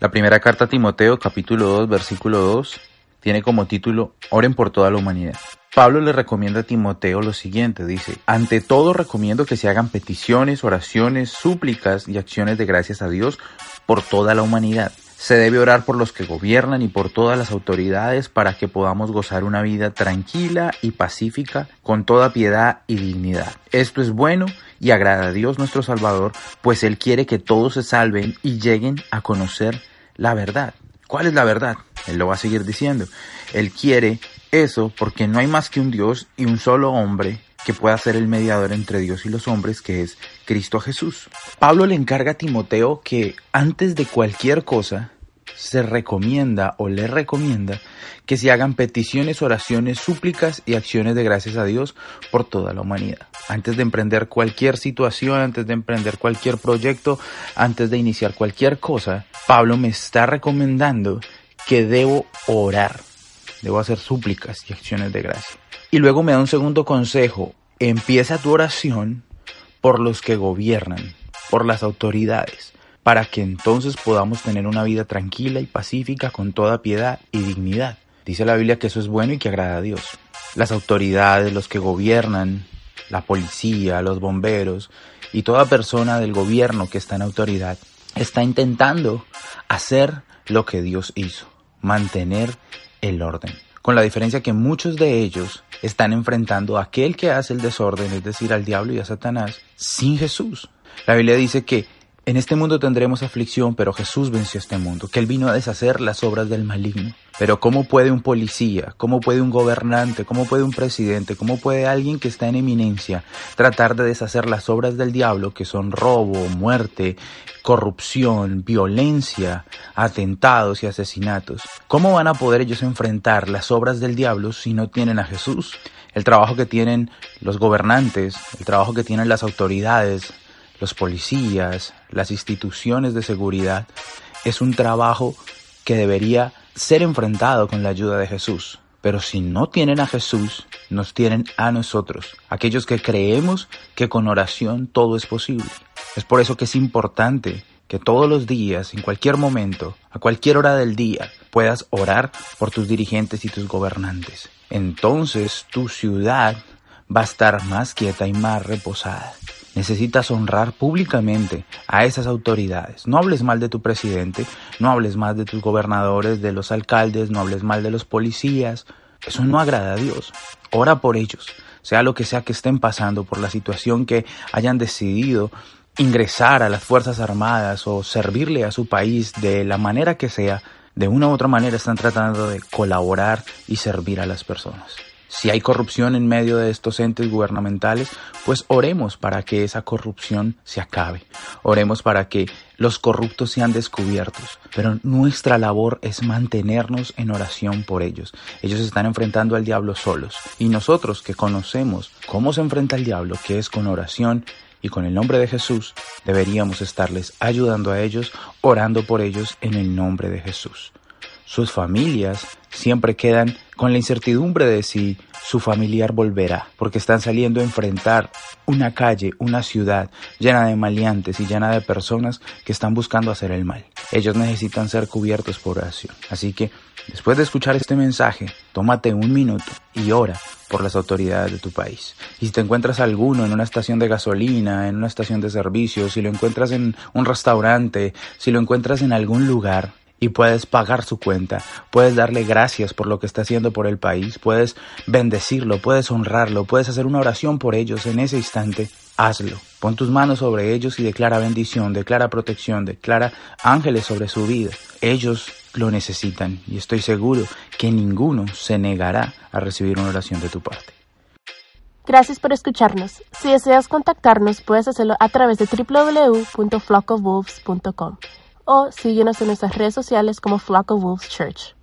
La primera carta a Timoteo, capítulo 2, versículo 2, tiene como título Oren por toda la humanidad. Pablo le recomienda a Timoteo lo siguiente, dice, ante todo recomiendo que se hagan peticiones, oraciones, súplicas y acciones de gracias a Dios por toda la humanidad. Se debe orar por los que gobiernan y por todas las autoridades para que podamos gozar una vida tranquila y pacífica con toda piedad y dignidad. Esto es bueno y agrada a Dios nuestro Salvador, pues Él quiere que todos se salven y lleguen a conocer la verdad. ¿Cuál es la verdad? Él lo va a seguir diciendo. Él quiere eso porque no hay más que un Dios y un solo hombre que pueda ser el mediador entre Dios y los hombres, que es Cristo Jesús. Pablo le encarga a Timoteo que antes de cualquier cosa se recomienda o le recomienda que se hagan peticiones, oraciones, súplicas y acciones de gracias a Dios por toda la humanidad. Antes de emprender cualquier situación, antes de emprender cualquier proyecto, antes de iniciar cualquier cosa, Pablo me está recomendando que debo orar, debo hacer súplicas y acciones de gracia. Y luego me da un segundo consejo, empieza tu oración por los que gobiernan, por las autoridades para que entonces podamos tener una vida tranquila y pacífica con toda piedad y dignidad. Dice la Biblia que eso es bueno y que agrada a Dios. Las autoridades, los que gobiernan, la policía, los bomberos y toda persona del gobierno que está en autoridad está intentando hacer lo que Dios hizo, mantener el orden. Con la diferencia que muchos de ellos están enfrentando a aquel que hace el desorden, es decir, al diablo y a Satanás, sin Jesús. La Biblia dice que en este mundo tendremos aflicción, pero Jesús venció este mundo, que Él vino a deshacer las obras del maligno. Pero ¿cómo puede un policía, cómo puede un gobernante, cómo puede un presidente, cómo puede alguien que está en eminencia tratar de deshacer las obras del diablo, que son robo, muerte, corrupción, violencia, atentados y asesinatos? ¿Cómo van a poder ellos enfrentar las obras del diablo si no tienen a Jesús? El trabajo que tienen los gobernantes, el trabajo que tienen las autoridades, los policías, las instituciones de seguridad, es un trabajo que debería ser enfrentado con la ayuda de Jesús. Pero si no tienen a Jesús, nos tienen a nosotros, aquellos que creemos que con oración todo es posible. Es por eso que es importante que todos los días, en cualquier momento, a cualquier hora del día, puedas orar por tus dirigentes y tus gobernantes. Entonces tu ciudad va a estar más quieta y más reposada. Necesitas honrar públicamente a esas autoridades. No hables mal de tu presidente, no hables mal de tus gobernadores, de los alcaldes, no hables mal de los policías. Eso no agrada a Dios. Ora por ellos, sea lo que sea que estén pasando, por la situación que hayan decidido ingresar a las Fuerzas Armadas o servirle a su país de la manera que sea, de una u otra manera están tratando de colaborar y servir a las personas. Si hay corrupción en medio de estos entes gubernamentales, pues oremos para que esa corrupción se acabe. Oremos para que los corruptos sean descubiertos. Pero nuestra labor es mantenernos en oración por ellos. Ellos están enfrentando al diablo solos. Y nosotros que conocemos cómo se enfrenta el diablo, que es con oración y con el nombre de Jesús, deberíamos estarles ayudando a ellos, orando por ellos en el nombre de Jesús sus familias siempre quedan con la incertidumbre de si su familiar volverá, porque están saliendo a enfrentar una calle, una ciudad llena de maleantes y llena de personas que están buscando hacer el mal. Ellos necesitan ser cubiertos por oración. Así que, después de escuchar este mensaje, tómate un minuto y ora por las autoridades de tu país. Y si te encuentras alguno en una estación de gasolina, en una estación de servicios, si lo encuentras en un restaurante, si lo encuentras en algún lugar, y puedes pagar su cuenta, puedes darle gracias por lo que está haciendo por el país, puedes bendecirlo, puedes honrarlo, puedes hacer una oración por ellos en ese instante, hazlo. Pon tus manos sobre ellos y declara bendición, declara protección, declara ángeles sobre su vida. Ellos lo necesitan y estoy seguro que ninguno se negará a recibir una oración de tu parte. Gracias por escucharnos. Si deseas contactarnos, puedes hacerlo a través de www.flockofwolves.com o síguenos en nuestras redes sociales como Flock of Wolves Church.